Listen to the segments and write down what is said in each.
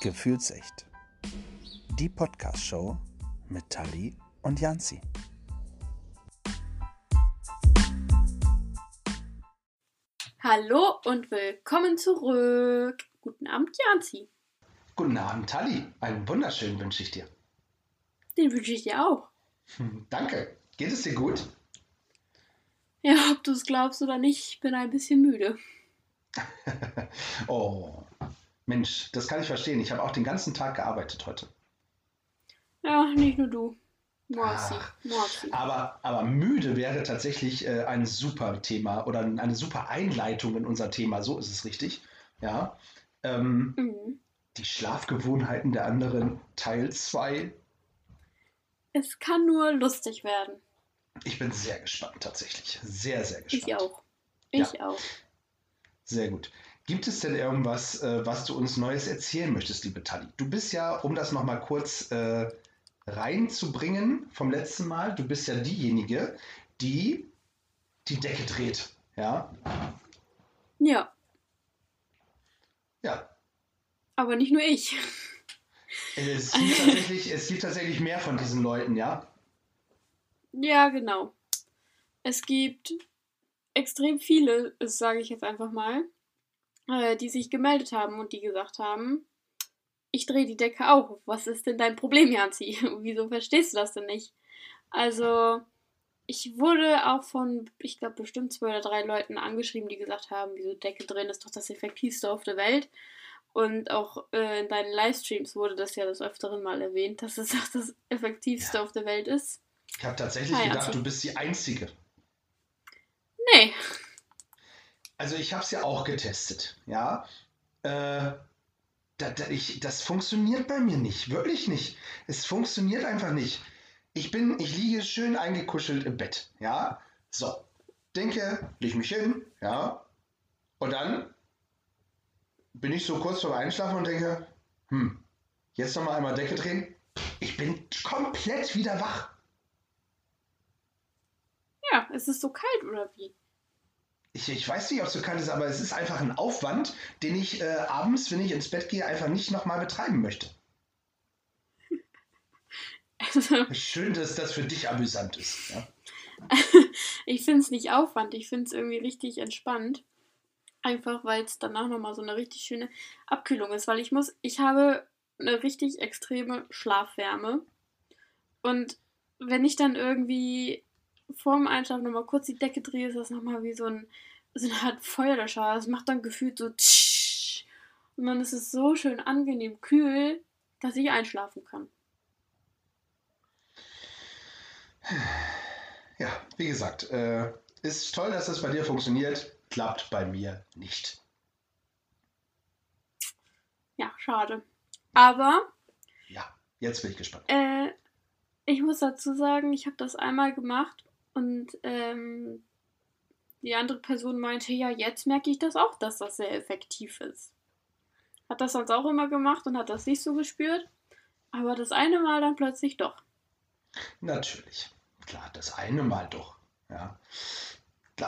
Gefühlsecht. Die Podcast-Show mit Tali und Janzi. Hallo und willkommen zurück. Guten Abend, Janzi. Guten Abend, Tali. Einen wunderschönen wünsche ich dir. Den wünsche ich dir auch. Hm, Danke. Geht es dir gut? Ja, ob du es glaubst oder nicht, ich bin ein bisschen müde. oh, Mensch, das kann ich verstehen. Ich habe auch den ganzen Tag gearbeitet heute. Ja, nicht nur du. Morsi. Aber, aber müde wäre tatsächlich äh, ein super Thema oder eine super Einleitung in unser Thema. So ist es richtig. Ja. Ähm, Mhm. die Schlafgewohnheiten der anderen, Teil 2. Es kann nur lustig werden. Ich bin sehr gespannt, tatsächlich. Sehr, sehr gespannt. Ich auch. Ich auch. Sehr gut. Gibt es denn irgendwas, äh, was du uns Neues erzählen möchtest, liebe Tali? Du bist ja, um das nochmal kurz äh, reinzubringen vom letzten Mal, du bist ja diejenige, die die Decke dreht. Ja? Ja, Ja. aber nicht nur ich. Es gibt, tatsächlich, es gibt tatsächlich mehr von diesen Leuten, ja? Ja, genau. Es gibt extrem viele, sage ich jetzt einfach mal, äh, die sich gemeldet haben und die gesagt haben, ich drehe die Decke auch. Was ist denn dein Problem, Janzi? Wieso verstehst du das denn nicht? Also, ich wurde auch von, ich glaube, bestimmt zwei oder drei Leuten angeschrieben, die gesagt haben, wieso Decke drehen ist doch das effektivste auf der Welt. Und auch äh, in deinen Livestreams wurde das ja des Öfteren mal erwähnt, dass es auch das effektivste Ja. auf der Welt ist. Ich habe tatsächlich Ah, ja, gedacht, also- du bist die Einzige. Nee, Also ich habe es ja auch getestet, ja. Äh, da, da, ich, das funktioniert bei mir nicht, wirklich nicht. Es funktioniert einfach nicht. Ich bin, ich liege schön eingekuschelt im Bett, ja. So, denke, leg mich hin, ja. Und dann bin ich so kurz vorm Einschlafen und denke, hm, jetzt noch mal einmal Decke drehen. Ich bin komplett wieder wach. ja, es ist so kalt oder wie? Ich, ich weiß nicht, ob es so kalt ist, aber es ist einfach ein Aufwand, den ich äh, abends, wenn ich ins Bett gehe, einfach nicht nochmal betreiben möchte. Also, Schön, dass das für dich amüsant ist. Ja? ich finde es nicht Aufwand, ich finde es irgendwie richtig entspannt. Einfach weil es danach nochmal so eine richtig schöne Abkühlung ist, weil ich muss, ich habe eine richtig extreme Schlafwärme. Und wenn ich dann irgendwie vorm Einschlafen nochmal kurz die Decke drehe, ist das nochmal wie so, ein, so eine Art Feuerlöscher. Das macht dann gefühlt so tsch. Und dann ist es so schön angenehm kühl, dass ich einschlafen kann. ja, wie gesagt, äh, ist toll, dass das bei dir funktioniert, klappt bei mir nicht. Ja, schade. Aber Ja, jetzt bin ich gespannt. Äh, ich muss dazu sagen, ich habe das einmal gemacht und ähm, die andere Person meinte, ja, jetzt merke ich das auch, dass das sehr effektiv ist. Hat das sonst auch immer gemacht und hat das nicht so gespürt, aber das eine Mal dann plötzlich doch. Natürlich. Klar, das eine Mal doch. Ja.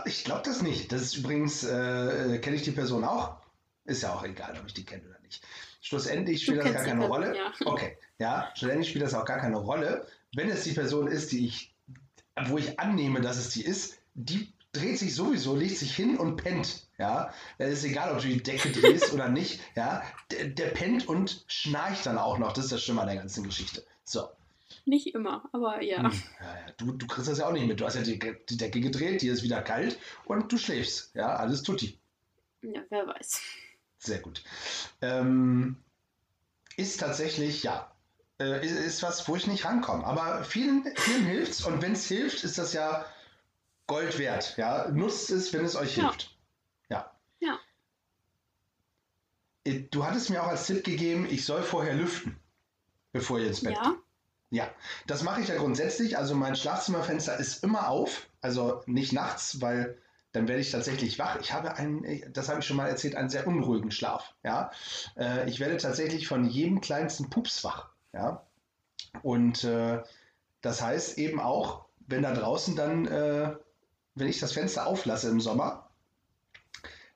Ich glaube das nicht. Das ist übrigens, äh, kenne ich die Person auch? Ist ja auch egal, ob ich die kenne oder nicht. Schlussendlich spielt das gar keine Person, Rolle. ja. Okay, ja, schlussendlich spielt das auch gar keine Rolle. Wenn es die Person ist, die ich, wo ich annehme, dass es die ist, die dreht sich sowieso, legt sich hin und pennt. Ja, es ist egal, ob du die Decke drehst oder nicht. Ja, der, der pennt und schnarcht dann auch noch. Das ist das Schlimme an der ganzen Geschichte. So. Nicht immer, aber ja. Hm, Ja, ja, du, du kriegst das ja auch nicht mit. Du hast ja die, die Decke gedreht, dir ist wieder kalt und du schläfst. Ja, alles tutti. Ja, wer weiß. Sehr gut. Ähm, ist tatsächlich, ja, äh, ist, ist was, wo ich nicht rankomme. Aber vielen, vielen hilft's und wenn es hilft, ist das ja Gold wert. Ja, nutzt es, wenn es euch Ja. hilft. Ja. Ja. Äh, Du hattest mir auch als Tipp gegeben, ich soll vorher lüften, bevor ihr ins Bett Ja, geht. Ja, das mache ich ja grundsätzlich. Also mein Schlafzimmerfenster ist immer auf, also nicht nachts, weil dann werde ich tatsächlich wach. Ich habe einen, das habe ich schon mal erzählt, einen sehr unruhigen Schlaf. Ja, Äh, ich werde tatsächlich von jedem kleinsten Pups wach. Ja, und äh, das heißt eben auch, wenn da draußen dann, äh, wenn ich das Fenster auflasse im Sommer,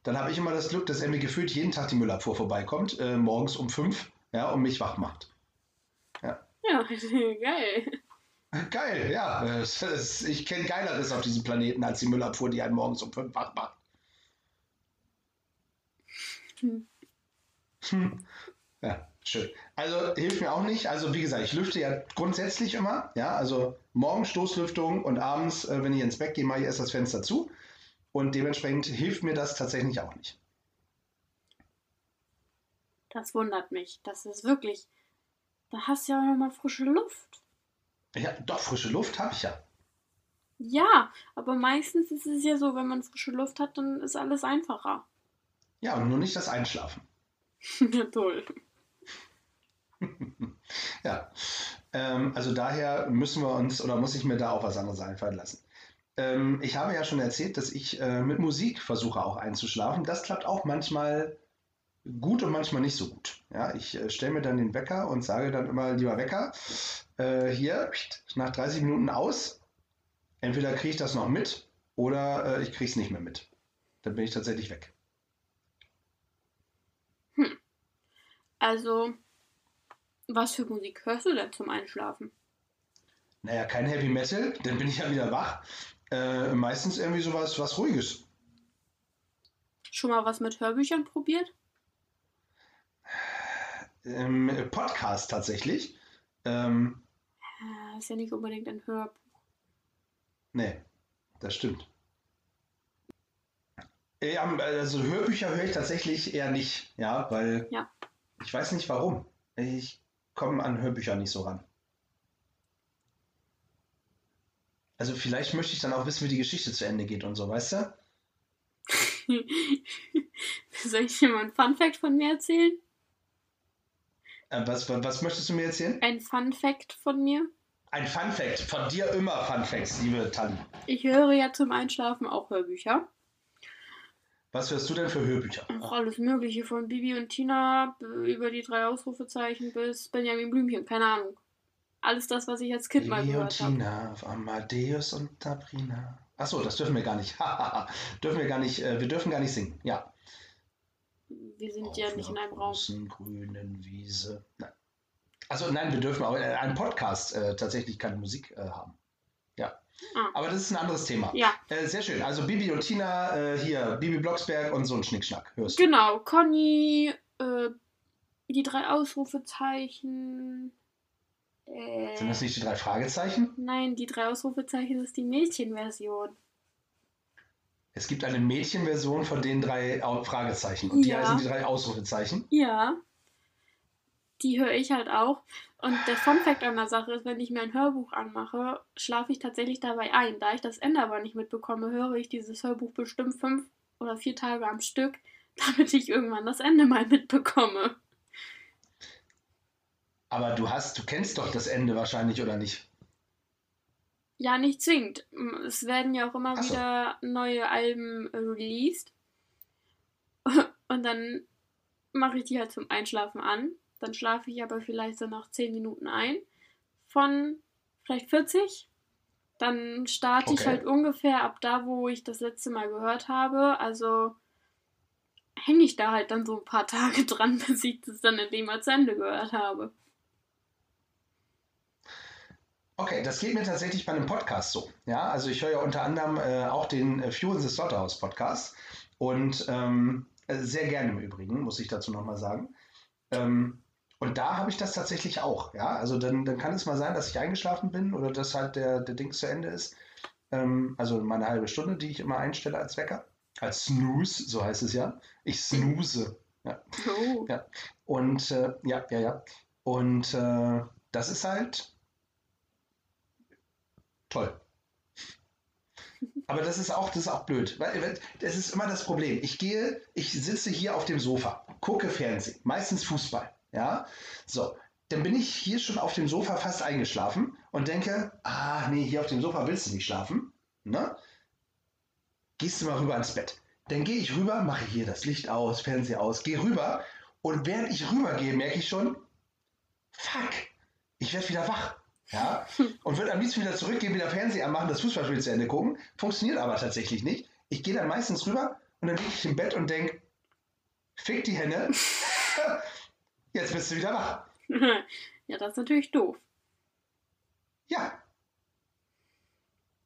dann habe ich immer das Glück, dass er mir gefühlt jeden Tag die Müllabfuhr vorbeikommt, äh, morgens um fünf ja, und mich wach macht. Ja, geil. Geil, ja. Ich kenne Geileres auf diesem Planeten als die Müllabfuhr, die einen morgens um fünf wach macht. Hm. Hm. Ja, schön. Also hilft mir auch nicht. Also wie gesagt, ich lüfte ja grundsätzlich immer. Ja, also morgens Stoßlüftung und abends, äh, wenn ich ins Bett gehe, mache ich erst das Fenster zu. Und dementsprechend hilft mir das tatsächlich auch nicht. Das wundert mich. Das ist wirklich. Da hast du ja auch nochmal frische Luft. Ja, doch, frische Luft habe ich ja. Ja, aber meistens ist es ja so, wenn man frische Luft hat, dann ist alles einfacher. Ja, und nur nicht das Einschlafen. ja, toll. Ja, ähm, also daher müssen wir uns oder muss ich mir da auch was anderes einfallen lassen. Ähm, ich habe ja schon erzählt, dass ich äh, mit Musik versuche auch einzuschlafen. Das klappt auch manchmal gut und manchmal nicht so gut. Ja, ich äh, stelle mir dann den Wecker und sage dann immer, lieber Wecker, äh, hier nach 30 Minuten aus. Entweder kriege ich das noch mit oder äh, ich kriege es nicht mehr mit. Dann bin ich tatsächlich weg. Also, was für Musik hörst du denn zum Einschlafen? Naja, kein Heavy Metal, dann bin ich ja wieder wach. Äh, meistens irgendwie sowas was Ruhiges. Schon mal was mit Hörbüchern probiert? Ähm, Podcast tatsächlich. Ähm, Äh, ist ja nicht unbedingt ein Hörbuch. nee, das stimmt. Ja, also Hörbücher höre ich tatsächlich eher nicht, ja, weil Ja. ich weiß nicht warum. Ich komme an Hörbücher nicht so ran. Also vielleicht möchte ich dann auch wissen, wie die Geschichte zu Ende geht und so, weißt du? Soll ich dir mal ein Fun-Fact von mir erzählen? Äh, was, was, was möchtest du mir erzählen? Ein Fun-Fact von mir? Ein Fun Fact. Von dir immer Fun Facts, liebe Tali. Ich höre ja zum Einschlafen auch Hörbücher. Was hörst du denn für Hörbücher? Auch alles Mögliche, von Bibi und Tina über die drei Ausrufezeichen bis Benjamin Blümchen, keine Ahnung. Alles das, was ich als Kind mal Bibi und gehört habe. Tina, auf Amadeus und Sabrina. Achso, das dürfen wir gar nicht. dürfen wir gar nicht, äh, wir dürfen gar nicht singen. Ja. Wir sind Auf ja nicht in einem Raum. großen grünen Wiese. Nein. Also nein, wir dürfen auch äh, einen Podcast äh, tatsächlich keine Musik äh, haben. Ah. Aber das ist ein anderes Thema. Ja, Äh, sehr schön. Also Bibi und Tina, äh, hier, Bibi Blocksberg und so ein Schnickschnack. Hörst du? genau. Conny, äh, die drei Ausrufezeichen. Äh, Sind das nicht die drei Fragezeichen? Nein, die drei Ausrufezeichen ist die Mädchenversion. Es gibt eine Mädchenversion von den drei Fragezeichen. Und die Ja. heißen die drei Ausrufezeichen. Ja. Die höre ich halt auch. Und der Funfact an der Sache ist, wenn ich mir ein Hörbuch anmache, schlafe ich tatsächlich dabei ein. Da ich das Ende aber nicht mitbekomme, höre ich dieses Hörbuch bestimmt fünf oder vier Tage am Stück, damit ich irgendwann das Ende mal mitbekomme. Aber du hast, du kennst doch das Ende wahrscheinlich, oder nicht? Ja, nicht zwingend. Es werden ja auch immer so. wieder neue Alben äh, released. Und dann mache ich die halt zum Einschlafen an. Dann schlafe ich aber vielleicht so nach 10 Minuten ein. Von vielleicht 40. Dann starte ich Okay. halt ungefähr ab da, wo ich das letzte Mal gehört habe. Also hänge ich da halt dann so ein paar Tage dran, bis ich das dann endlich mal zu Ende gehört habe. Okay, das geht mir tatsächlich bei einem Podcast so. Ja, also ich höre ja unter anderem äh, auch den äh, Fuel in the Slaughterhouse Podcast und ähm, äh, sehr gerne im Übrigen, muss ich dazu nochmal sagen. Ähm, und da habe ich das tatsächlich auch. Ja, also dann, dann kann es mal sein, dass ich eingeschlafen bin oder dass halt der, der Ding zu Ende ist. Ähm, also meine halbe Stunde, die ich immer einstelle als Wecker. Als Snooze, so heißt es ja. Ich snooze. Ja. Oh. Ja. Und äh, ja, ja, ja. Und äh, das ist halt toll. Aber das ist auch, das ist auch blöd. Weil das ist immer das Problem. Ich gehe, ich sitze hier auf dem Sofa, gucke Fernsehen, meistens Fußball. Ja, so. Dann bin ich hier schon auf dem Sofa fast eingeschlafen und denke, ah, nee, hier auf dem Sofa willst du nicht schlafen. Ne? Gehst du mal rüber ins Bett. Dann gehe ich rüber, mache hier das Licht aus, Fernseher aus, gehe rüber und während ich rübergehe, merke ich schon, fuck, ich werde wieder wach. Ja, und würde am liebsten wieder zurückgehen, wieder Fernseher anmachen, das Fußballspiel zu Ende gucken. Funktioniert aber tatsächlich nicht. Ich gehe dann meistens rüber und dann liege ich im Bett und denke, fick die Hände. Jetzt bist du wieder wach. ja, das ist natürlich doof. Ja.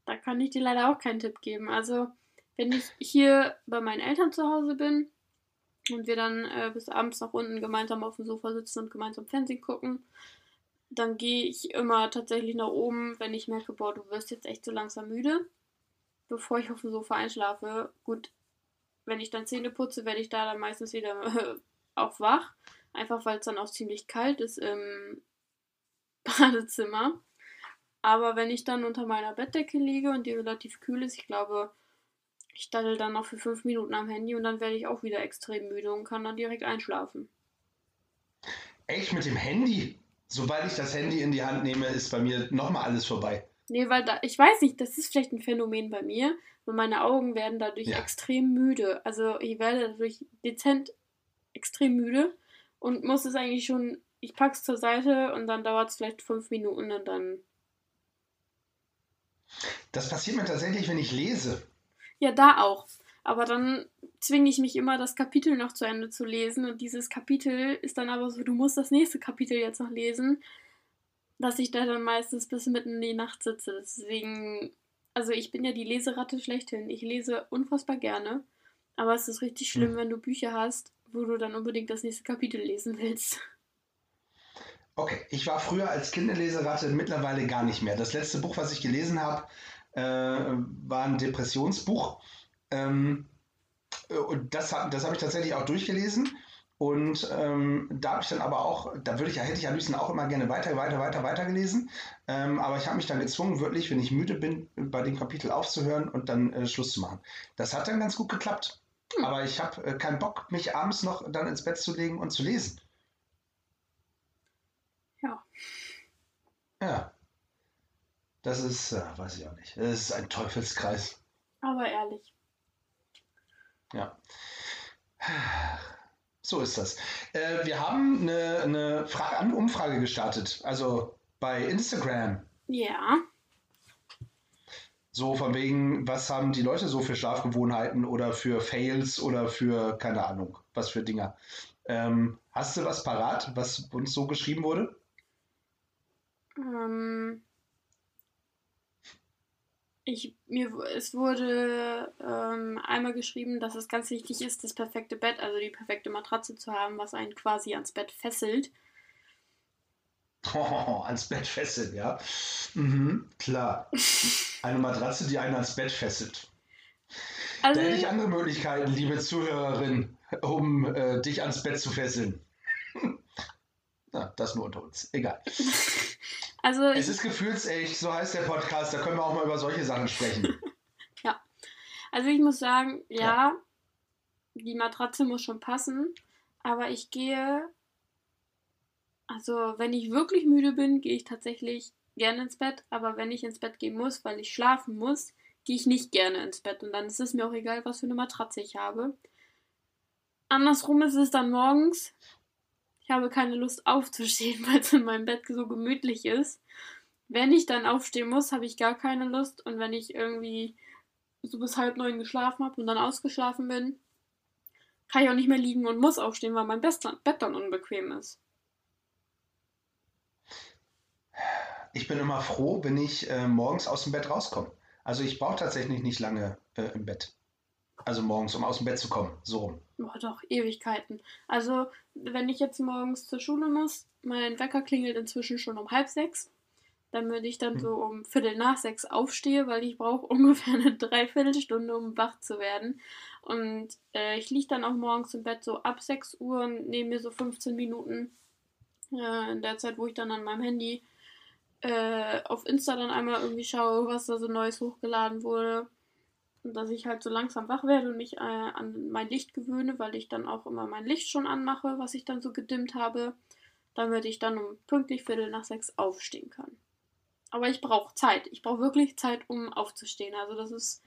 Da kann ich dir leider auch keinen Tipp geben. Also, wenn ich hier bei meinen Eltern zu Hause bin und wir dann äh, bis abends nach unten gemeinsam auf dem Sofa sitzen und gemeinsam Fernsehen gucken, dann gehe ich immer tatsächlich nach oben, wenn ich merke, boah, du wirst jetzt echt so langsam müde, bevor ich auf dem Sofa einschlafe. Gut, wenn ich dann Zähne putze, werde ich da dann meistens wieder äh, auch wach. Einfach weil es dann auch ziemlich kalt ist im Badezimmer. Aber wenn ich dann unter meiner Bettdecke liege und die relativ kühl ist, ich glaube, ich daddel dann noch für fünf Minuten am Handy und dann werde ich auch wieder extrem müde und kann dann direkt einschlafen. Echt mit dem Handy? Sobald ich das Handy in die Hand nehme, ist bei mir nochmal alles vorbei. Nee, weil da, ich weiß nicht, das ist vielleicht ein Phänomen bei mir, und meine Augen werden dadurch ja. extrem müde. Also ich werde dadurch dezent extrem müde und muss es eigentlich schon, ich pack's zur Seite und dann dauert es vielleicht fünf Minuten und dann. Das passiert mir tatsächlich, wenn ich lese. Ja, da auch. Aber dann zwinge ich mich immer, das Kapitel noch zu Ende zu lesen. Und dieses Kapitel ist dann aber so, du musst das nächste Kapitel jetzt noch lesen, dass ich da dann meistens bis mitten in die Nacht sitze. Deswegen, also ich bin ja die Leseratte schlechthin. Ich lese unfassbar gerne. Aber es ist richtig schlimm, hm. wenn du Bücher hast, wo du dann unbedingt das nächste Kapitel lesen willst. Okay, ich war früher als Kind eine Leseratte, mittlerweile gar nicht mehr. Das letzte Buch, was ich gelesen habe, äh, war ein Depressionsbuch. Ähm, und das, das habe ich tatsächlich auch durchgelesen. Und ähm, da habe ich dann aber auch, da würde ich, hätte ich am liebsten auch immer gerne weiter, weiter, weiter, weiter gelesen. Ähm, aber ich habe mich dann gezwungen, wirklich, wenn ich müde bin, bei dem Kapitel aufzuhören und dann äh, Schluss zu machen. Das hat dann ganz gut geklappt. Hm. Aber ich habe äh, keinen Bock, mich abends noch dann ins Bett zu legen und zu lesen. Ja. Ja. Das ist, äh, weiß ich auch nicht. Das ist ein Teufelskreis. Aber ehrlich. Ja. So ist das. Äh, wir haben eine, eine Fra Umfrage gestartet, also bei Instagram. Ja. So von wegen, was haben die Leute so für Schlafgewohnheiten oder für Fails oder für, keine Ahnung, was für Dinger. Ähm, hast du was parat, was uns so geschrieben wurde? Ähm, ich, mir, es wurde ähm, einmal geschrieben, dass es ganz wichtig ist, das perfekte Bett, also die perfekte Matratze zu haben, was einen quasi ans Bett fesselt. Oh, ans Bett fesselt, ja. Mhm, klar. Eine Matratze, die einen ans Bett fesselt. Also, da hätte ich andere Möglichkeiten, liebe Zuhörerin, um äh, dich ans Bett zu fesseln. Na, das nur unter uns. Egal. Also es ist gefühlsecht, so heißt der Podcast, da können wir auch mal über solche Sachen sprechen. ja. Also ich muss sagen, ja, ja, die Matratze muss schon passen, aber ich gehe, also wenn ich wirklich müde bin, gehe ich tatsächlich gerne ins Bett, aber wenn ich ins Bett gehen muss, weil ich schlafen muss, gehe ich nicht gerne ins Bett und dann ist es mir auch egal, was für eine Matratze ich habe. Andersrum ist es dann morgens, ich habe keine Lust aufzustehen, weil es in meinem Bett so gemütlich ist. Wenn ich dann aufstehen muss, habe ich gar keine Lust. Und wenn ich irgendwie so bis halb neun geschlafen habe und dann ausgeschlafen bin, kann ich auch nicht mehr liegen und muss aufstehen, weil mein Bett dann unbequem ist. Ich bin immer froh, wenn ich äh, morgens aus dem Bett rauskomme. Also ich brauche tatsächlich nicht lange äh, im Bett. Also morgens, um aus dem Bett zu kommen. So rum. Boah, doch, Ewigkeiten. Also, wenn ich jetzt morgens zur Schule muss, mein Wecker klingelt inzwischen schon um halb sechs. Damit ich dann hm. so um Viertel nach sechs aufstehe, weil ich brauche ungefähr eine Dreiviertelstunde, um wach zu werden. Und äh, ich liege dann auch morgens im Bett so ab 6 Uhr und nehme mir so 15 Minuten äh, in der Zeit, wo ich dann an meinem Handy äh, auf Insta dann einmal irgendwie schaue, was da so Neues hochgeladen wurde dass ich halt so langsam wach werde und mich äh, an mein Licht gewöhne, weil ich dann auch immer mein Licht schon anmache, was ich dann so gedimmt habe, damit ich dann um pünktlich Viertel nach sechs aufstehen kann. Aber ich brauche Zeit. Ich brauche wirklich Zeit, um aufzustehen. Also das ist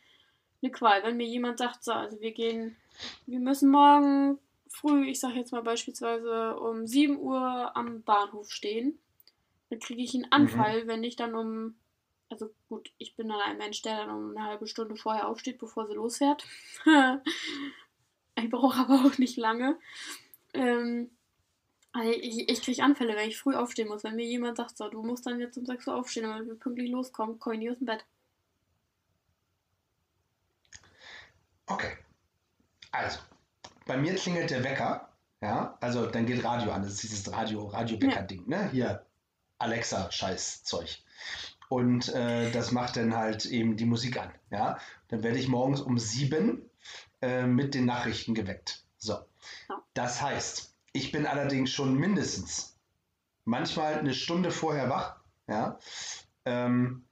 eine Qual. Wenn mir jemand sagt, so, also wir gehen, wir müssen morgen früh, ich sage jetzt mal beispielsweise um 7 Uhr am Bahnhof stehen, dann kriege ich einen Anfall, mhm. wenn ich dann um also gut, ich bin dann ein Mensch, der dann um eine halbe Stunde vorher aufsteht, bevor sie losfährt. ich brauche aber auch nicht lange. Ähm, Also Ich, ich kriege Anfälle, wenn ich früh aufstehen muss. Wenn mir jemand sagt, so, du musst dann jetzt um 6 Uhr aufstehen, damit wir pünktlich loskommen, komme ich nie aus dem Bett. Okay. Also, bei mir klingelt der Wecker. Ja, also dann geht Radio an. Das ist dieses Radio, Radio-Wecker-Ding, ne? Hier, Alexa-Scheiß-Zeug. Und äh, das macht dann halt eben die Musik an. Ja, dann werde ich morgens um sieben äh, mit den Nachrichten geweckt. So. Das heißt, ich bin allerdings schon mindestens manchmal eine Stunde vorher wach. Ja. Ähm,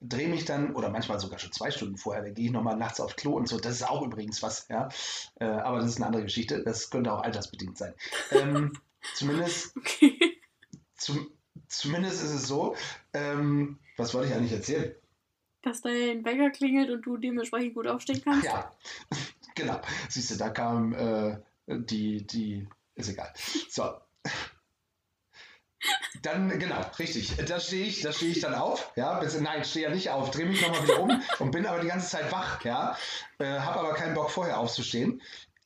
drehe mich dann, oder manchmal sogar schon zwei Stunden vorher, dann gehe ich nochmal nachts auf Klo und so. Das ist auch übrigens was, ja. Äh, aber das ist eine andere Geschichte. Das könnte auch altersbedingt sein. Ähm, zumindest, Okay. zum, zumindest ist es so. Ähm, was wollte ich eigentlich erzählen? Dass dein Wecker klingelt und du dementsprechend gut aufstehen kannst. Ja, genau. Siehst du, da kam äh, die, die, ist egal. So. Dann, genau, richtig. Da stehe ich, da stehe ich dann auf, ja, bis, nein, stehe ja nicht auf, drehe mich nochmal wieder um und bin aber die ganze Zeit wach, ja, äh, habe aber keinen Bock vorher aufzustehen.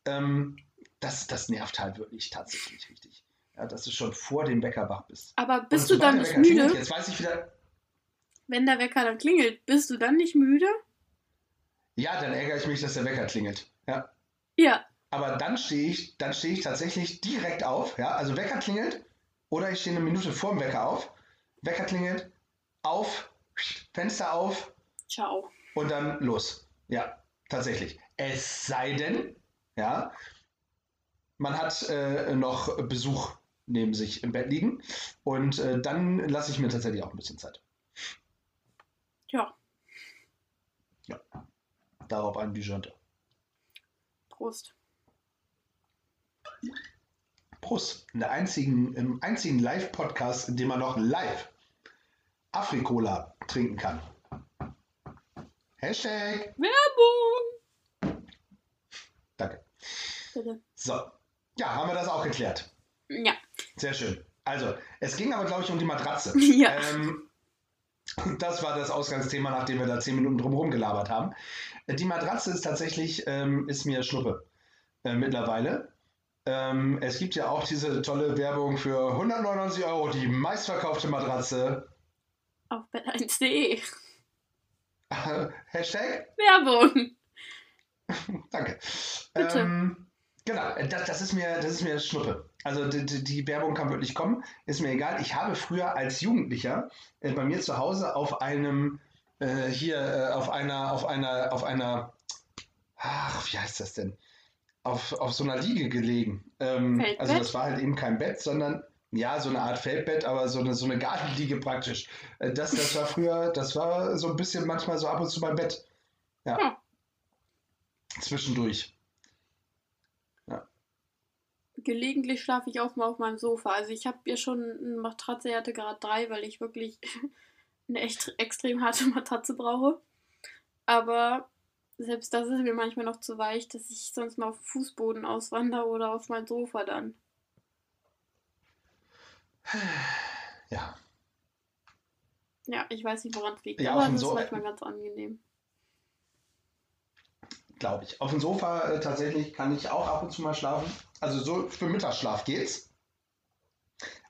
Ähm, das, das nervt halt wirklich tatsächlich richtig. Ja, dass du schon vor dem Wecker wach bist. Aber bist du dann nicht Wecker klingelt, müde? Jetzt weiß ich wieder, Wenn der Wecker dann klingelt, bist du dann nicht müde? ja, dann ärgere ich mich, dass der Wecker klingelt. Ja, Ja. Aber dann stehe ich, dann stehe ich tatsächlich direkt auf, ja, also Wecker klingelt oder ich stehe eine Minute vor dem Wecker auf, Wecker klingelt, auf, Fenster auf Ciao. und dann los. Ja, tatsächlich. Es sei denn, ja, man hat äh, noch Besuch neben sich im Bett liegen und äh, dann lasse ich mir tatsächlich auch ein bisschen Zeit. Ja. Darauf ein Disjointe. Prost. Prost. In der einzigen, Im einzigen Live-Podcast, in dem man noch live Afrikola trinken kann. Hashtag. Werbung! Danke. Bitte. So. Ja, haben wir das auch geklärt. Ja. Sehr schön. Also, es ging aber, glaube ich, um die Matratze. Ja. Ähm, das war das Ausgangsthema, nachdem wir da zehn Minuten drumherum gelabert haben. Die Matratze ist tatsächlich, ähm, ist mir Schnuppe äh, mittlerweile. Ähm, es gibt ja auch diese tolle Werbung für 199 Euro, die meistverkaufte Matratze. Auf bett1.de. Hashtag? Werbung! Danke. Bitte. Ähm, genau, das, das, ist mir, das ist mir Schnuppe. Also die, die, Werbung kann wirklich kommen, ist mir egal. Ich habe früher als Jugendlicher äh, bei mir zu Hause auf einem, äh, hier, äh, auf einer, auf einer, auf einer, ach, wie heißt das denn? Auf, auf so einer Liege gelegen. Ähm, also das war halt eben kein Bett, sondern ja, so eine Art Feldbett, aber so eine, so eine Gartenliege praktisch. Äh, das, das war früher, das war so ein bisschen manchmal so ab und zu mein Bett. Ja. Hm. Zwischendurch. Gelegentlich schlafe ich auch mal auf meinem Sofa. Also ich habe ja schon eine Matratze, hatte gerade drei, weil ich wirklich eine echt extrem harte Matratze brauche. Aber selbst das ist mir manchmal noch zu weich, dass ich sonst mal auf den Fußboden auswandere oder auf mein Sofa dann. Ja. Ja, ich weiß nicht, woran es liegt, Ja, aber es ist manchmal ganz angenehm. Glaube ich. Auf dem Sofa äh, tatsächlich kann ich auch ab und zu mal schlafen. Also so für Mittagsschlaf geht's.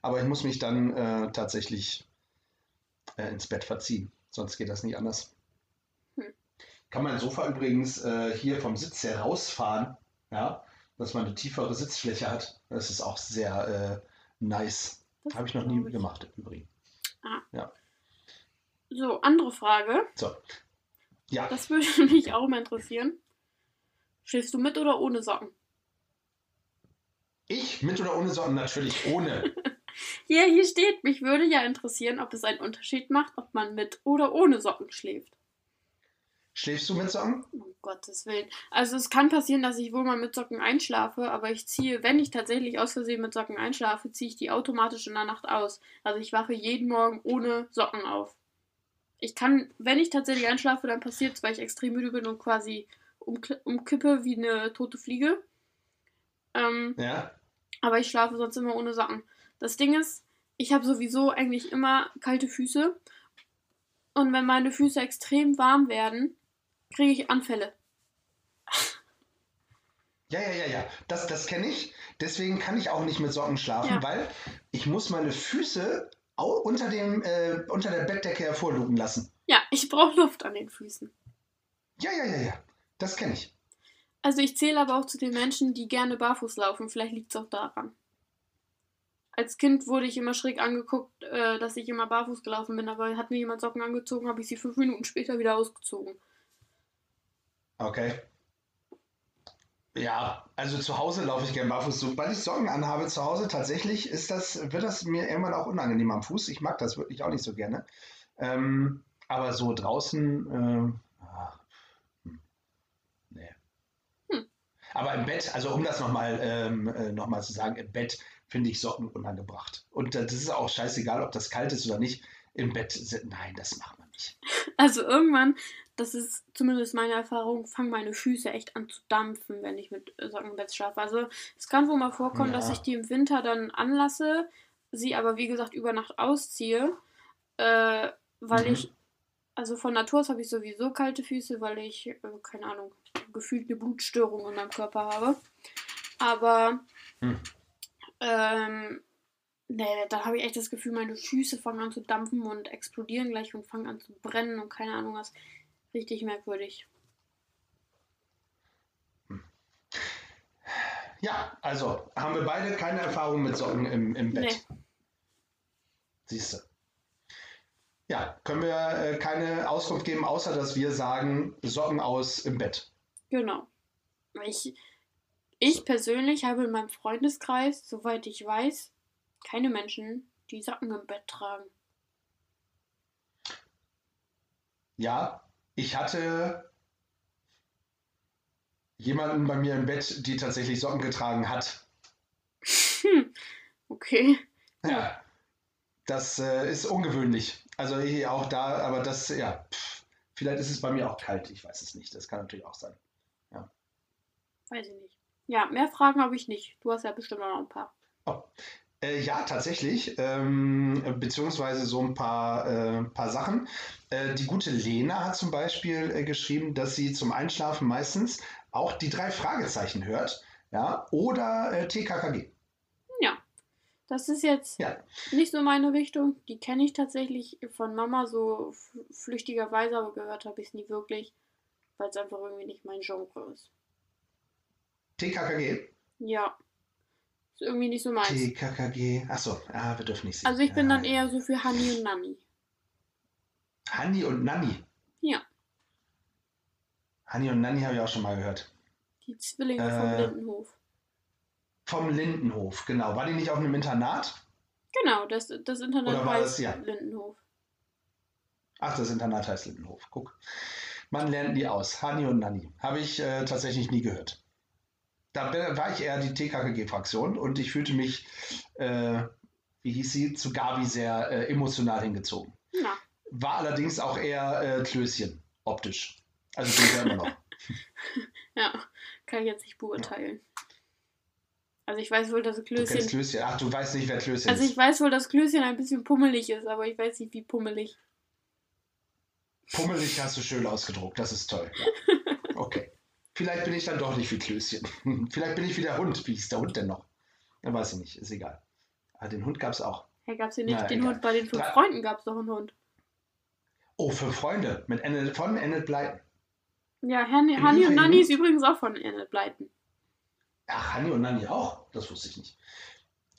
Aber ich muss mich dann äh, tatsächlich äh, ins Bett verziehen. Sonst geht das nicht anders. Hm. Kann mein Sofa übrigens äh, hier vom Sitz her rausfahren, ja, dass man eine tiefere Sitzfläche hat. Das ist auch sehr äh, nice. Habe ich noch nie gemacht, übrigens. So, andere Frage. So. Ja, Das würde mich auch mal interessieren. Schläfst du mit oder ohne Socken? ich mit oder ohne Socken? Natürlich ohne. Ja, hier steht, mich würde ja interessieren, ob es einen Unterschied macht, ob man mit oder ohne Socken schläft. Schläfst du mit Socken? Um Gottes Willen. Also es kann passieren, dass ich wohl mal mit Socken einschlafe, aber ich ziehe, wenn ich tatsächlich aus Versehen mit Socken einschlafe, ziehe ich die automatisch in der Nacht aus. Also ich wache jeden Morgen ohne Socken auf. Ich kann, wenn ich tatsächlich einschlafe, dann passiert es, weil ich extrem müde bin und quasi umkippe wie eine tote Fliege. Ähm, Ja. aber ich schlafe sonst immer ohne Socken. Das Ding ist, ich habe sowieso eigentlich immer kalte Füße. Und wenn meine Füße extrem warm werden, kriege ich Anfälle. Ja, ja, ja, ja. Das, das kenne ich. Deswegen kann ich auch nicht mit Socken schlafen, Ja. weil ich muss meine Füße unter, dem, äh, unter der Bettdecke hervorlugen lassen. Ja, ich brauche Luft an den Füßen. Ja, ja, ja, ja. Das kenne ich. Also ich zähle aber auch zu den Menschen, die gerne barfuß laufen. Vielleicht liegt es auch daran. Als Kind wurde ich immer schräg angeguckt, äh, dass ich immer barfuß gelaufen bin, aber hat mir jemand Socken angezogen, habe ich sie fünf Minuten später wieder ausgezogen. Okay. Ja, also zu Hause laufe ich gern barfuß. Sobald ich Socken anhabe zu Hause, tatsächlich ist das, wird das mir irgendwann auch unangenehm am Fuß. Ich mag das wirklich auch nicht so gerne. Ähm, aber so draußen, ähm, ach, hm, nee. Hm. Aber im Bett, also um das nochmal ähm, äh, noch mal zu sagen, im Bett finde ich Socken unangebracht. Und äh, das ist auch scheißegal, ob das kalt ist oder nicht. Im Bett, sind- nein, das macht man nicht. Also irgendwann, das ist zumindest meine Erfahrung, fangen meine Füße echt an zu dampfen, wenn ich mit Socken im Bett schlafe. Also es kann wohl mal vorkommen, dass Ja. ich die im Winter dann anlasse, sie aber wie gesagt über Nacht ausziehe, äh, weil Mhm. ich, also von Natur aus habe ich sowieso kalte Füße, weil ich, äh, keine Ahnung, gefühlt eine Blutstörung in meinem Körper habe. Aber Hm. ähm, nee, da habe ich echt das Gefühl, meine Füße fangen an zu dampfen und explodieren gleich und fangen an zu brennen und keine Ahnung was. Richtig merkwürdig. Ja, also haben wir beide keine Erfahrung mit Socken im, im Bett. Nee. Siehst du. Ja, können wir äh, keine Auskunft geben, außer dass wir sagen, Socken aus im Bett. Genau. Ich, ich persönlich habe in meinem Freundeskreis, soweit ich weiß, keine Menschen, die Socken im Bett tragen. Ja, ich hatte jemanden bei mir im Bett, die tatsächlich Socken getragen hat. Hm. Okay. Ja, das äh, ist ungewöhnlich. Also hier auch da, aber das, ja, pff, vielleicht ist es bei mir auch kalt, ich weiß es nicht. Das kann natürlich auch sein. Weiß ich nicht. Ja, mehr Fragen habe ich nicht. Du hast ja bestimmt noch ein paar. Oh. Äh, ja, tatsächlich. Ähm, beziehungsweise so ein paar, äh, paar Sachen. Äh, die gute Lena hat zum Beispiel äh, geschrieben, dass sie zum Einschlafen meistens auch die drei Fragezeichen hört. Ja, oder äh, TKKG. Ja. Das ist jetzt Ja. nicht so meine Richtung. Die kenne ich tatsächlich von Mama so flüchtigerweise, aber gehört habe ich es nie wirklich, weil es einfach irgendwie nicht mein Genre ist. TKKG? Ja. Ist irgendwie nicht so meins. TKKG. Achso, ah, wir dürfen nicht sehen. Also ich bin ja, dann eher so für Hani und Nani. Hanni und Nanni. Ja. Hanni und Nanni habe ich auch schon mal gehört. Die Zwillinge vom Äh, Lindenhof. Vom Lindenhof, genau. War die nicht auf einem Internat? Genau, das, das Internet Oder war heißt das- ja. Lindenhof. Ach, das Internat heißt Lindenhof. Guck. Man lernt nie aus. Hani und Nanni. Habe ich äh, tatsächlich nie gehört. Da war ich eher die TKKG-Fraktion und ich fühlte mich, äh, wie hieß sie, zu Gabi sehr äh, emotional hingezogen. Na, War allerdings auch eher äh, Klößchen, optisch. Also bin ich ja immer noch. ja, kann ich jetzt nicht beurteilen. Also ich weiß wohl, dass Du kennst Klößchen. Klößchen. Ach, du weißt nicht, wer Klößchen Also ist. ich weiß wohl, dass Klößchen ein bisschen pummelig ist, aber ich weiß nicht, wie pummelig. Pummelig hast du schön ausgedruckt. Das ist toll. Ja. Vielleicht bin ich dann doch nicht wie Klößchen. Vielleicht bin ich wie der Hund. Wie hieß der Hund denn noch? Ja, weiß ich nicht. Ist egal. Aber den Hund gab es auch. Hey, gab's hier nicht Na, den egal. Hund? Bei den fünf Drei- Freunden gab's doch einen Hund. Oh, für Freunde. Mit Enid, von Enid Blyton. Ja, Hani, Im Hani und Nanni ist übrigens auch von Enid Blyton. Ach, Hanni und Nanni auch? Das wusste ich nicht.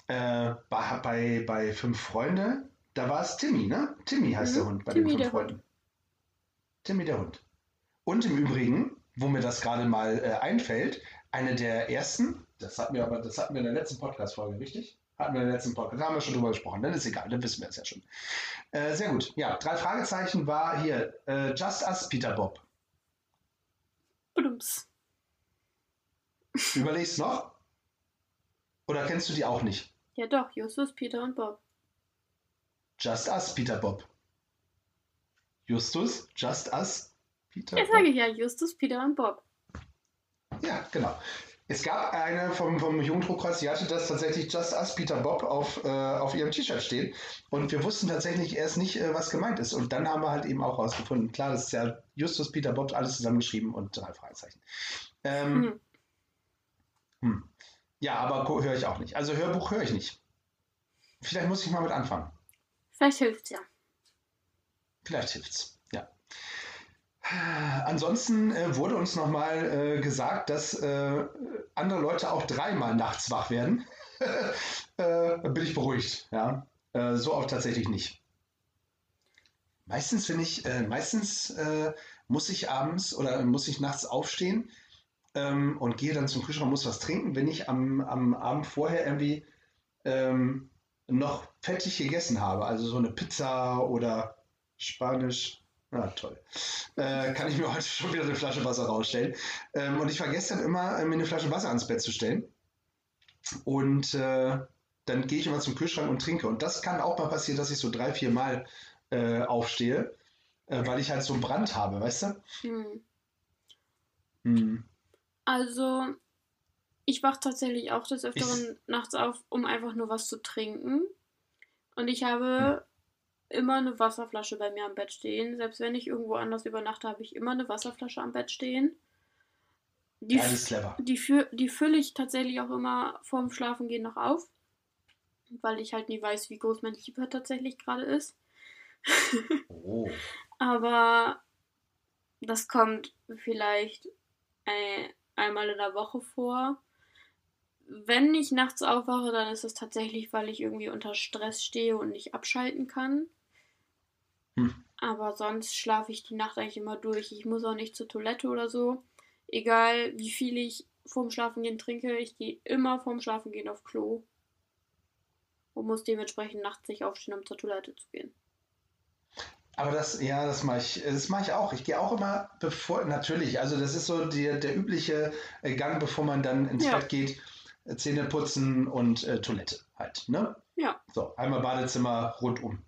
Äh, bei, bei, bei Fünf Freunde, da war es Timmy, ne? Timmy heißt Mhm, der Hund bei Timmy den Fünf Freunden. Timmy der Hund. Und im Übrigen, wo mir das gerade mal äh, einfällt, eine der ersten, das hatten wir aber, das hatten wir in der letzten Podcast-Folge, richtig? Hatten wir in der letzten Podcast, da haben wir schon drüber gesprochen, dann ist egal, dann wissen wir es ja schon. Äh, sehr gut. Ja, drei Fragezeichen war hier äh, Just Us Peter Bob. Blums. Überlegst noch? Oder kennst du die auch nicht? Ja doch, Justus, Peter und Bob. Just Us, Peter Bob. Justus, Just Us, Peter Jetzt Bob. sage ich ja Justus, Peter und Bob. Ja, genau. Es gab eine vom, vom Jugenddruckkreuz, die hatte das tatsächlich Just Us, Peter Bob auf, äh, auf ihrem T-Shirt stehen. Und wir wussten tatsächlich erst nicht, äh, was gemeint ist. Und dann haben wir halt eben auch rausgefunden, klar, das ist ja Justus, Peter Bob, alles zusammengeschrieben und drei Fragezeichen. Ähm, Hm. Hm. Ja, aber höre ich auch nicht. Also Hörbuch höre ich nicht. Vielleicht muss ich mal mit anfangen. Vielleicht hilft's ja. Vielleicht hilft's, ja. Ansonsten äh, wurde uns nochmal äh, gesagt, dass äh, andere Leute auch dreimal nachts wach werden. äh, bin ich beruhigt, ja. Äh, so oft tatsächlich nicht. Meistens finde ich, äh, meistens muss ich abends oder muss ich nachts aufstehen ähm, und gehe dann zum Kühlschrank, muss was trinken, wenn ich am, am Abend vorher irgendwie ähm, noch fettig gegessen habe. Also so eine Pizza oder Spanisch. Ah, toll. Äh, kann ich mir heute schon wieder eine Flasche Wasser rausstellen. Ähm, und ich vergesse dann immer, mir eine Flasche Wasser ans Bett zu stellen. Und äh, dann gehe ich immer zum Kühlschrank und trinke. Und das kann auch mal passieren, dass ich so drei, vier Mal äh, aufstehe, äh, weil ich halt so einen Brand habe, weißt du? Hm. Hm. Also, ich wache tatsächlich auch des Öfteren ich, nachts auf, um einfach nur was zu trinken. Und ich habe hm. Immer eine Wasserflasche bei mir am Bett stehen. Selbst wenn ich irgendwo anders übernachte, habe ich immer eine Wasserflasche am Bett stehen. Die, ja, ist clever. Die, fü die fülle ich tatsächlich auch immer vorm Schlafengehen noch auf. Weil ich halt nie weiß, wie groß mein Keeper tatsächlich gerade ist. oh. Aber das kommt vielleicht äh, einmal in der Woche vor. Wenn ich nachts aufwache, dann ist es tatsächlich, weil ich irgendwie unter Stress stehe und nicht abschalten kann. Hm. Aber sonst schlafe ich die Nacht eigentlich immer durch. Ich muss auch nicht zur Toilette oder so. Egal wie viel ich vorm Schlafengehen trinke, ich gehe immer vorm Schlafengehen auf Klo. Und muss dementsprechend nachts nicht aufstehen, um zur Toilette zu gehen. Aber das, ja, das mache ich, das mache ich auch. Ich gehe auch immer bevor, natürlich, also das ist so die, der übliche äh, Gang, bevor man dann ins ja. Bett geht. Äh, Zähne putzen und äh, Toilette halt, ne? Ja. So, einmal Badezimmer rundum.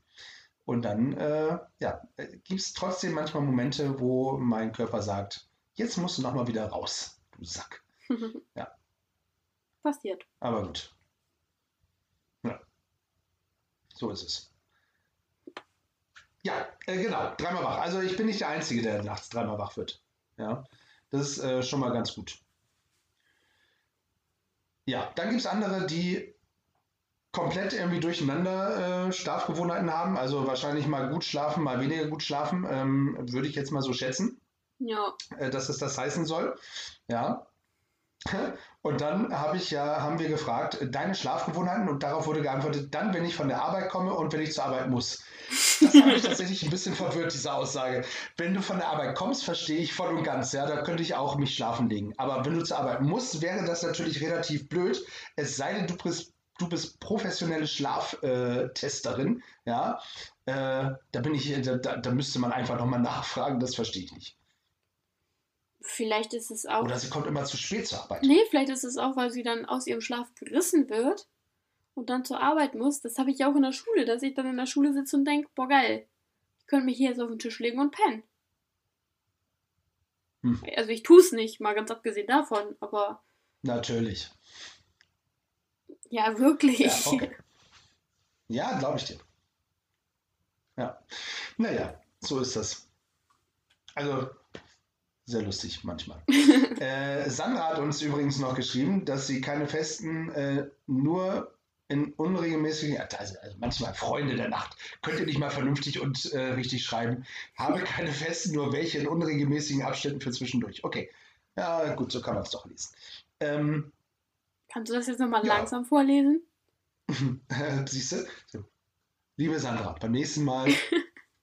Und dann, äh, ja, äh, gibt es trotzdem manchmal Momente, wo mein Körper sagt, jetzt musst du nochmal wieder raus, du Sack. ja. Passiert. Aber gut. Ja. So ist es. Ja, äh, genau, dreimal wach. Also ich bin nicht der Einzige, der nachts dreimal wach wird. Ja, das ist äh, schon mal ganz gut. Ja, dann gibt es andere, die komplett irgendwie durcheinander äh, Schlafgewohnheiten haben. Also wahrscheinlich mal gut schlafen, mal weniger gut schlafen, ähm, würde ich jetzt mal so schätzen. Ja. Äh, dass es das heißen soll. Ja. Und dann habe ich ja, haben wir gefragt, deine Schlafgewohnheiten und darauf wurde geantwortet, dann, wenn ich von der Arbeit komme und wenn ich zur Arbeit muss. Das hat mich tatsächlich ein bisschen verwirrt, diese Aussage. Wenn du von der Arbeit kommst, verstehe ich voll und ganz, ja, da könnte ich auch mich schlafen legen. Aber wenn du zur Arbeit musst, wäre das natürlich relativ blöd. Es sei denn, du bist, du bist professionelle Schlaftesterin, ja. Äh, da bin ich, da, da müsste man einfach nochmal nachfragen, das verstehe ich nicht. Vielleicht ist es auch. Oder sie kommt immer zu spät zur Arbeit. Nee, vielleicht ist es auch, weil sie dann aus ihrem Schlaf gerissen wird und dann zur Arbeit muss. Das habe ich auch in der Schule, dass ich dann in der Schule sitze und denke, boah geil, ich könnte mich hier jetzt auf den Tisch legen und pennen. Hm. Also ich tue es nicht, mal ganz abgesehen davon, aber. Natürlich. Ja, wirklich. Ja, okay. ja glaube ich dir. Ja. Naja, so ist das. Also, sehr lustig manchmal. äh, Sandra hat uns übrigens noch geschrieben, dass sie keine festen, äh, nur in unregelmäßigen, also, also, manchmal Freunde der Nacht, könnt ihr nicht mal vernünftig und äh, richtig schreiben. Habe keine festen, nur welche in unregelmäßigen Abständen für zwischendurch. Okay. Ja, gut, so kann man es doch lesen. Ähm, Kannst du das jetzt nochmal ja. langsam vorlesen? Siehst du? So. Liebe Sandra, beim nächsten Mal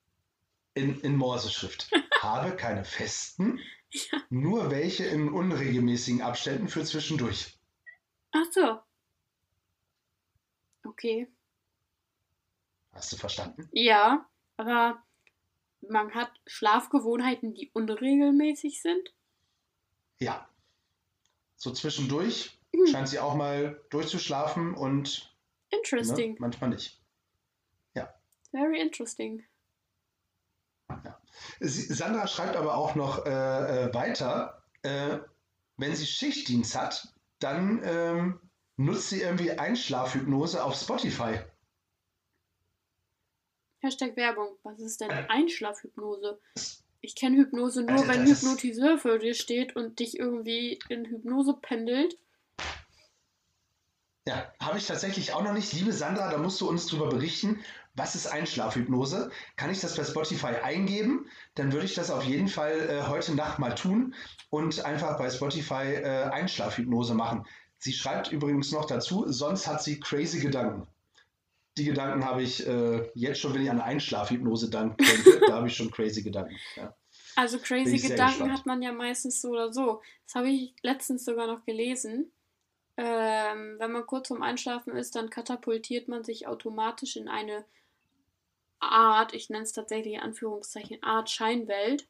in, in Morseschrift. Habe keine festen, ja. nur welche in unregelmäßigen Abständen für zwischendurch. Ach so. Okay. Hast du verstanden? Ja, aber man hat Schlafgewohnheiten, die unregelmäßig sind? Ja. So zwischendurch hm. scheint sie auch mal durchzuschlafen und interesting. Ne, manchmal nicht. Ja. Very interesting. Ja. Sandra schreibt aber auch noch äh, äh, weiter, äh, wenn sie Schichtdienst hat, dann ähm, nutzt sie irgendwie Einschlafhypnose auf Spotify. Hashtag Werbung. Was ist denn Einschlafhypnose? Ich kenne Hypnose nur, Alter, wenn Hypnotiseur für dir steht und dich irgendwie in Hypnose pendelt. Ja, habe ich tatsächlich auch noch nicht. Liebe Sandra, da musst du uns drüber berichten. Was ist Einschlafhypnose? Kann ich das bei Spotify eingeben? Dann würde ich das auf jeden Fall äh, heute Nacht mal tun und einfach bei Spotify äh, Einschlafhypnose machen. Sie schreibt übrigens noch dazu, sonst hat sie crazy Gedanken. Die Gedanken habe ich äh, jetzt schon, wenn ich an Einschlafhypnose denke, da habe ich schon crazy Gedanken. Ja. Also crazy Gedanken hat man ja meistens so oder so. Das habe ich letztens sogar noch gelesen. Ähm, wenn man kurz vorm Einschlafen ist, dann katapultiert man sich automatisch in eine Art, ich nenne es tatsächlich in Anführungszeichen, Art Scheinwelt.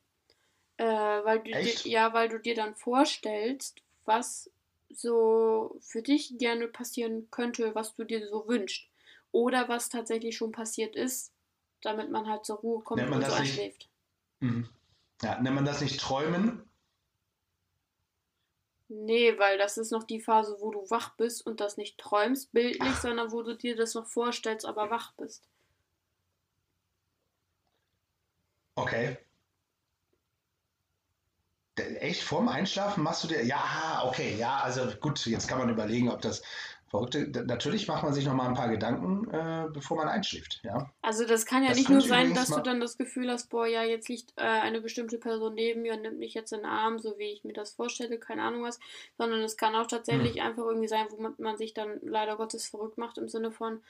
Äh, weil du dir, ja, weil du dir dann vorstellst, was so für dich gerne passieren könnte, was du dir so wünschst. Oder was tatsächlich schon passiert ist, damit man halt zur Ruhe kommt und so einschläft. Mhm. Ja, nennt man das nicht Träumen? Nee, weil das ist noch die Phase, wo du wach bist und das nicht träumst, bildlich, sondern wo du dir das noch vorstellst, aber wach bist. Okay. Echt vorm Einschlafen machst du dir. Ja, okay, ja, also gut, jetzt kann man überlegen, ob das Verrückte, natürlich macht man sich noch mal ein paar Gedanken, äh, bevor man einschläft, ja. Also das kann ja das nicht nur sein, dass du dann das Gefühl hast, boah, ja, jetzt liegt äh, eine bestimmte Person neben mir und nimmt mich jetzt in den Arm, so wie ich mir das vorstelle, keine Ahnung was, sondern es kann auch tatsächlich hm. einfach irgendwie sein, wo man, man sich dann leider Gottes verrückt macht im Sinne von,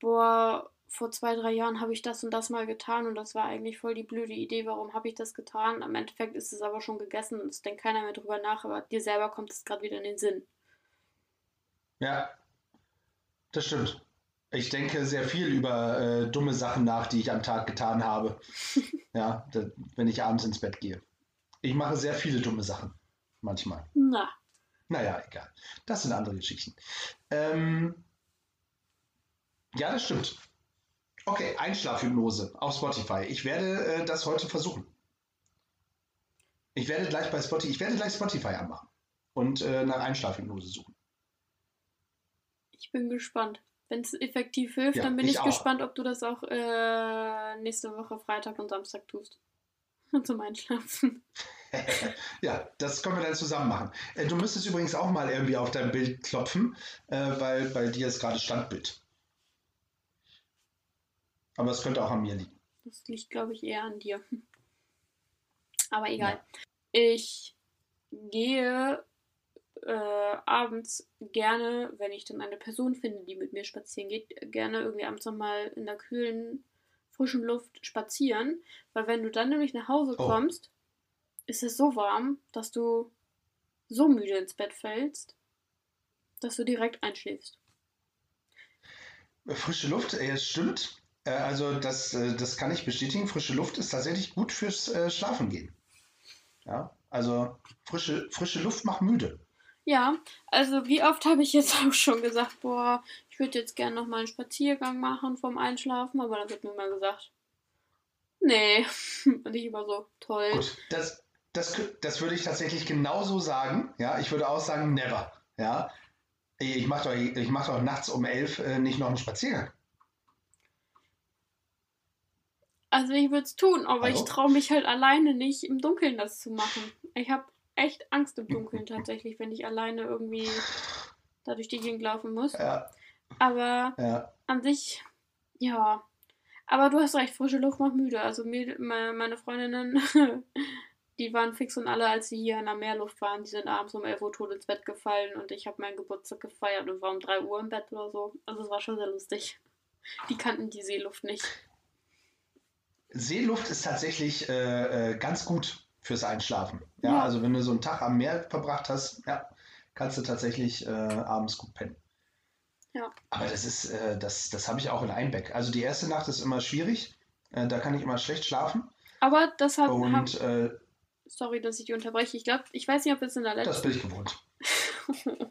boah, vor zwei, drei Jahren habe ich das und das mal getan und das war eigentlich voll die blöde Idee, warum habe ich das getan? Am Endeffekt ist es aber schon gegessen und es denkt keiner mehr drüber nach, aber dir selber kommt es gerade wieder in den Sinn. Ja, das stimmt. Ich denke sehr viel über äh, dumme Sachen nach, die ich am Tag getan habe. ja, da, wenn ich abends ins Bett gehe. Ich mache sehr viele dumme Sachen. Manchmal. Na. Naja, egal. Das sind andere Geschichten. Ähm, ja, das stimmt. Okay, Einschlafhypnose auf Spotify. Ich werde äh, das heute versuchen. Ich werde gleich bei Spotify, ich werde gleich Spotify anmachen und äh, nach Einschlafhypnose suchen. Ich bin gespannt. Wenn es effektiv hilft, ja, dann bin ich, ich gespannt, ob du das auch äh, nächste Woche Freitag und Samstag tust. Zum Einschlafen. ja, das können wir dann zusammen machen. Äh, du müsstest übrigens auch mal irgendwie auf dein Bild klopfen, äh, weil bei dir ist gerade Standbild. Aber es könnte auch an mir liegen. Das liegt, glaube ich, eher an dir. Aber egal. Ja. Ich gehe äh, abends gerne, wenn ich dann eine Person finde, die mit mir spazieren geht, gerne irgendwie abends nochmal in der kühlen, frischen Luft spazieren. Weil wenn du dann nämlich nach Hause oh. kommst, ist es so warm, dass du so müde ins Bett fällst, dass du direkt einschläfst. Frische Luft, äh, es stimmt. Äh, also das, äh, das kann ich bestätigen. Frische Luft ist tatsächlich gut fürs Schlafen gehen. Ja, also frische, frische Luft macht müde. Ja, also wie oft habe ich jetzt auch schon gesagt, boah, ich würde jetzt gerne noch mal einen Spaziergang machen vom Einschlafen, aber dann wird mir immer gesagt, nee. Und ich immer so, toll. Gut, das, das, das würde ich tatsächlich genauso sagen. Ja, ich würde auch sagen, never. Ja, ich mache doch, ich mach doch nachts um elf äh, nicht noch einen Spaziergang. Also ich würde es tun, aber Hallo? ich traue mich halt alleine nicht, im Dunkeln das zu machen. Ich habe echt Angst im Dunkeln tatsächlich, wenn ich alleine irgendwie da durch die Gegend laufen muss. Ja. Aber ja. an sich, ja. Aber du hast recht, frische Luft macht müde. Also mir, meine Freundinnen, die waren fix und alle, als sie hier in der Meerluft waren, die sind abends um 11 Uhr tot ins Bett gefallen und ich habe meinen Geburtstag gefeiert und war um 3 Uhr im Bett oder so. Also es war schon sehr lustig. Die kannten die Seeluft nicht. Seeluft ist tatsächlich äh, äh ganz gut fürs Einschlafen. Ja, ja, also wenn du so einen Tag am Meer verbracht hast, ja, kannst du tatsächlich äh, abends gut pennen. Ja. Aber das ist, äh, das, das habe ich auch in Einbeck. Also die erste Nacht ist immer schwierig. Äh, da kann ich immer schlecht schlafen. Aber das hat. Und, hab, äh, sorry, dass ich die unterbreche. Ich glaube, ich weiß nicht, ob wir es in der letzten. Das bin ich gewohnt.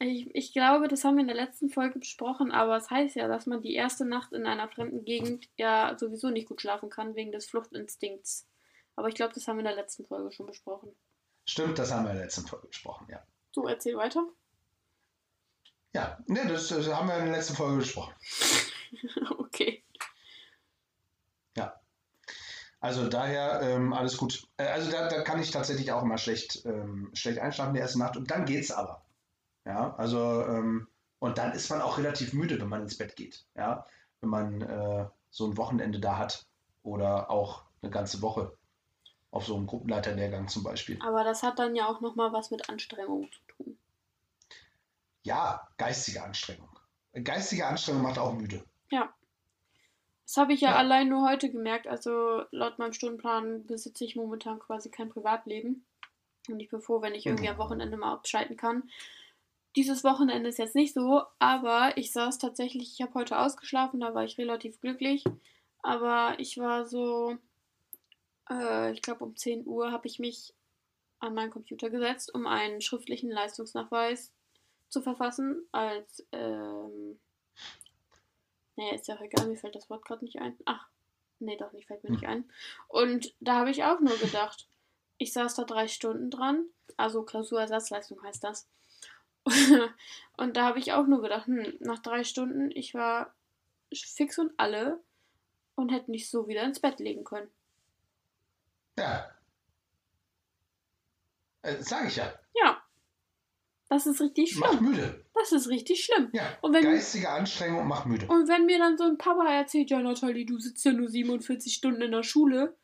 ich, ich glaube, das haben wir in der letzten Folge besprochen, aber es das heißt ja, dass man die erste Nacht in einer fremden Gegend ja sowieso nicht gut schlafen kann, wegen des Fluchtinstinkts. Aber ich glaube, das haben wir in der letzten Folge schon besprochen. Stimmt, das haben wir in der letzten Folge besprochen, ja. So, erzähl weiter. Ja, ne, das, das haben wir in der letzten Folge besprochen. okay. Ja. Also daher ähm, alles gut. Äh, also da, da, kann ich tatsächlich auch immer schlecht, ähm, schlecht einschlafen die erste Nacht und dann geht's aber. Ja, also ähm, Und dann ist man auch relativ müde, wenn man ins Bett geht. Ja? Wenn man äh, so ein Wochenende da hat oder auch eine ganze Woche auf so einem Gruppenleiterlehrgang zum Beispiel. Aber das hat dann ja auch nochmal was mit Anstrengung zu tun. Ja, geistige Anstrengung. Geistige Anstrengung macht auch müde. Ja. Das habe ich ja, Ja. allein nur heute gemerkt. Also laut meinem Stundenplan besitze ich momentan quasi kein Privatleben. Und ich bin froh, wenn ich irgendwie am Wochenende mal abschalten kann. Dieses Wochenende ist jetzt nicht so, aber ich saß tatsächlich, ich habe heute ausgeschlafen, da war ich relativ glücklich. Aber ich war so, äh, ich glaube um 10 Uhr habe ich mich an meinen Computer gesetzt, um einen schriftlichen Leistungsnachweis zu verfassen als, ähm, nee, ist ja auch egal, mir fällt das Wort gerade nicht ein. Ach, nee, doch nicht, fällt mir nicht ein. Und da habe ich auch nur gedacht, ich saß da drei Stunden dran, also Klausurersatzleistung heißt das. und da habe ich auch nur gedacht, hm, nach drei Stunden, ich war fix und alle und hätte mich so wieder ins Bett legen können. Ja. Äh, sag ich ja. Ja. Das ist richtig Macht schlimm. müde. Das ist richtig schlimm. Ja. Und wenn, Geistige Anstrengung macht müde. und wenn mir dann so ein Papa erzählt, ja Nathalie, du sitzt ja nur 47 Stunden in der Schule,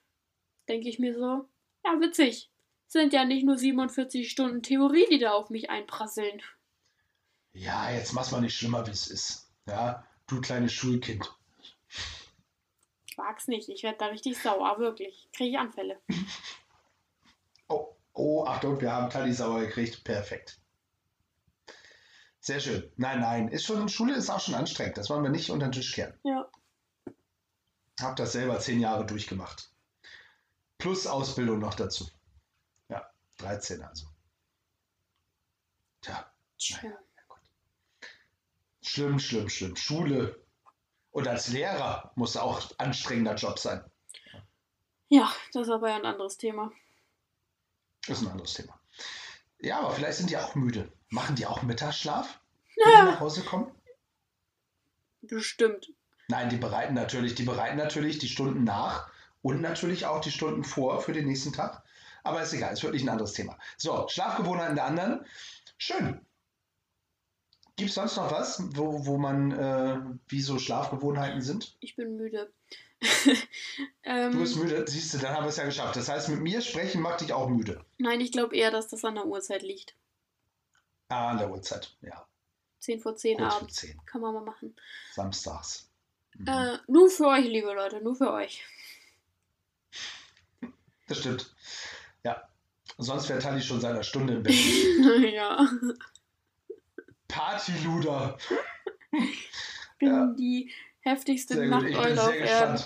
denke ich mir so, ja witzig. Sind ja nicht nur 47 Stunden Theorie, die da auf mich einprasseln. Ja, jetzt mach's mal nicht schlimmer, wie es ist. Ja, du kleines Schulkind. Ich mag's nicht. Ich werde da richtig sauer, wirklich. Kriege ich Anfälle. Oh, oh, Achtung, wir haben Tali sauer gekriegt. Perfekt. Sehr schön. Nein, nein, ist schon, Schule ist auch schon anstrengend. Das wollen wir nicht unter den Tisch kehren. Ja. Hab das selber zehn Jahre durchgemacht. Plus Ausbildung noch dazu. Ja, 13 also. Tja, Schön. ja gut. Schlimm, schlimm, schlimm. Schule. Und als Lehrer muss auch ein anstrengender Job sein. Ja, das ist aber ja ein anderes Thema. Ist ein anderes Thema. Ja, aber vielleicht sind die auch müde. Machen die auch Mittagsschlaf, wenn die nach Hause kommen? Bestimmt. Nein, die bereiten natürlich, die bereiten natürlich die Stunden nach und natürlich auch die Stunden vor für den nächsten Tag. Aber ist egal, ist wirklich ein anderes Thema. So, Schlafgewohnheiten der anderen. Schön. Gibt es sonst noch was, wo, wo man, äh, wie so Schlafgewohnheiten sind? Ich bin müde. Du ähm, bist müde, siehst du, dann haben wir es ja geschafft. Das heißt, mit mir sprechen macht dich auch müde. nein, ich glaube eher, dass das an der Uhrzeit liegt. Ah, an der Uhrzeit, ja. 10 vor 10 Kurz abends. 10, Kann man mal machen. samstags. Mhm. Äh, nur für euch, liebe Leute, nur für euch. Das stimmt. Ja. Sonst wäre Tali schon seit einer Stunde im Bett. ja. Partyluder. Bin Ja. die heftigste Sehr ich bin Nachteule auf Erden.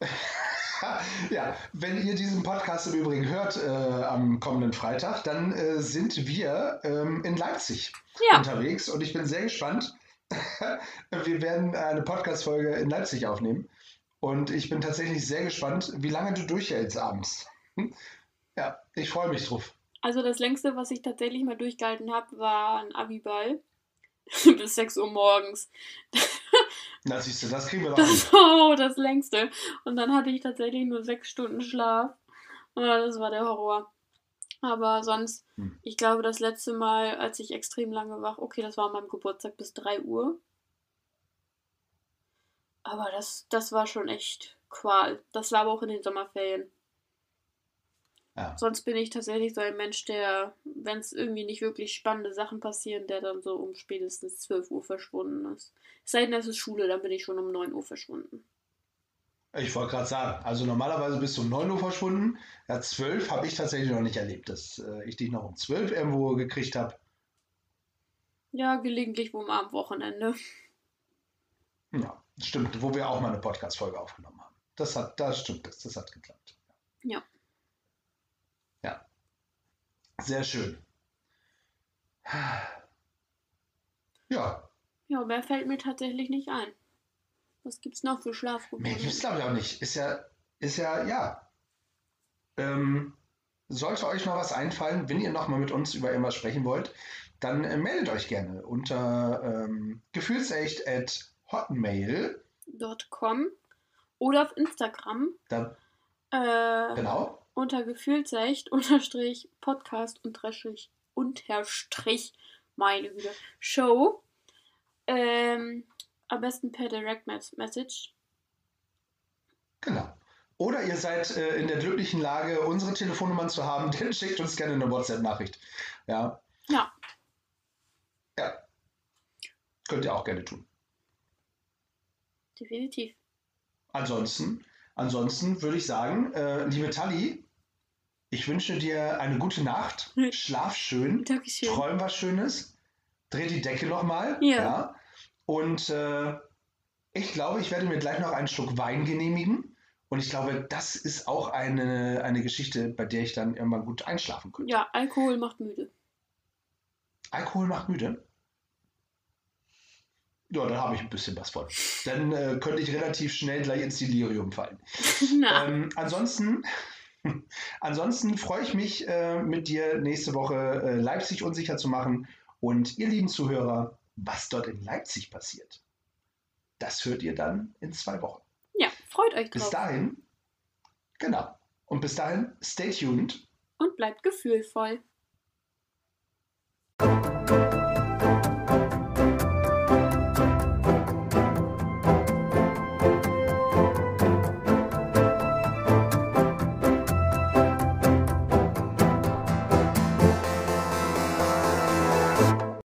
ja, wenn ihr diesen Podcast im Übrigen hört äh, am kommenden Freitag, dann äh, sind wir ähm, in Leipzig Ja, unterwegs und ich bin sehr gespannt. wir werden eine Podcast-Folge in Leipzig aufnehmen und ich bin tatsächlich sehr gespannt, wie lange du durchhältst abends. ja, ich freue mich drauf. Also das längste, was ich tatsächlich mal durchgehalten habe, war ein Abiball. Bis 6 Uhr morgens. Na, siehst du, das kriegen wir doch. Das oh, das längste. Und dann hatte ich tatsächlich nur sechs Stunden Schlaf. Und das war der Horror. Aber sonst, Hm. ich glaube, das letzte Mal, als ich extrem lange wach, okay, das war an meinem Geburtstag bis 3 Uhr. Aber das, das war schon echt Qual. Das war aber auch in den Sommerferien. Ja. Sonst bin ich tatsächlich so ein Mensch, der, wenn es irgendwie nicht wirklich spannende Sachen passieren, der dann so um spätestens 12 Uhr verschwunden ist. Es sei denn, es ist Schule, dann bin ich schon um 9 Uhr verschwunden. Ich wollte gerade sagen, also normalerweise bist du um 9 Uhr verschwunden. Ja, 12 habe ich tatsächlich noch nicht erlebt, dass äh, ich dich noch um 12 irgendwo gekriegt habe. Ja, gelegentlich wohl mal am Wochenende. Ja, stimmt, wo wir auch mal eine Podcast-Folge aufgenommen haben. Das hat, das stimmt, das, das hat geklappt. Ja. Ja. Sehr schön. Ja, Ja, mehr fällt mir tatsächlich nicht ein. Was gibt's noch für mehr Schlafroutinen? gibt es glaube ich auch nicht. Ist ja, ist ja, ja. Ähm, sollte euch noch was einfallen, wenn ihr noch mal mit uns über irgendwas sprechen wollt, dann äh, meldet euch gerne unter ähm, gefühlsecht.hotmail. .com oder auf Instagram Da, äh, genau. Unter gefühlsecht unterstrich podcast unterstrich unterstrich meine Güte, Show. Ähm, am besten per Direct Message. Genau. Oder ihr seid äh, in der glücklichen Lage, unsere Telefonnummern zu haben, dann schickt uns gerne eine WhatsApp-Nachricht. Ja. Ja. Ja. Könnt ihr auch gerne tun. Definitiv. Ansonsten, ansonsten würde ich sagen, äh, liebe Tali, ich wünsche dir eine gute Nacht. Schlaf schön. Dankeschön. Träum was Schönes. Dreh die Decke nochmal. Ja. ja. Und äh, ich glaube, ich werde mir gleich noch einen Schluck Wein genehmigen. Und ich glaube, das ist auch eine, eine Geschichte, bei der ich dann irgendwann gut einschlafen könnte. Ja, Alkohol macht müde. Alkohol macht müde? Ja, dann habe ich ein bisschen was von. Dann äh, könnte ich relativ schnell gleich ins Delirium fallen. Ähm, ansonsten, ansonsten freue ich mich, äh, mit dir nächste Woche äh, Leipzig unsicher zu machen. Und ihr lieben Zuhörer, was dort in Leipzig passiert, das hört ihr dann in zwei Wochen. ja, freut euch Bis drauf. dahin, genau. Und bis dahin, stay tuned. Und bleibt gefühlvoll.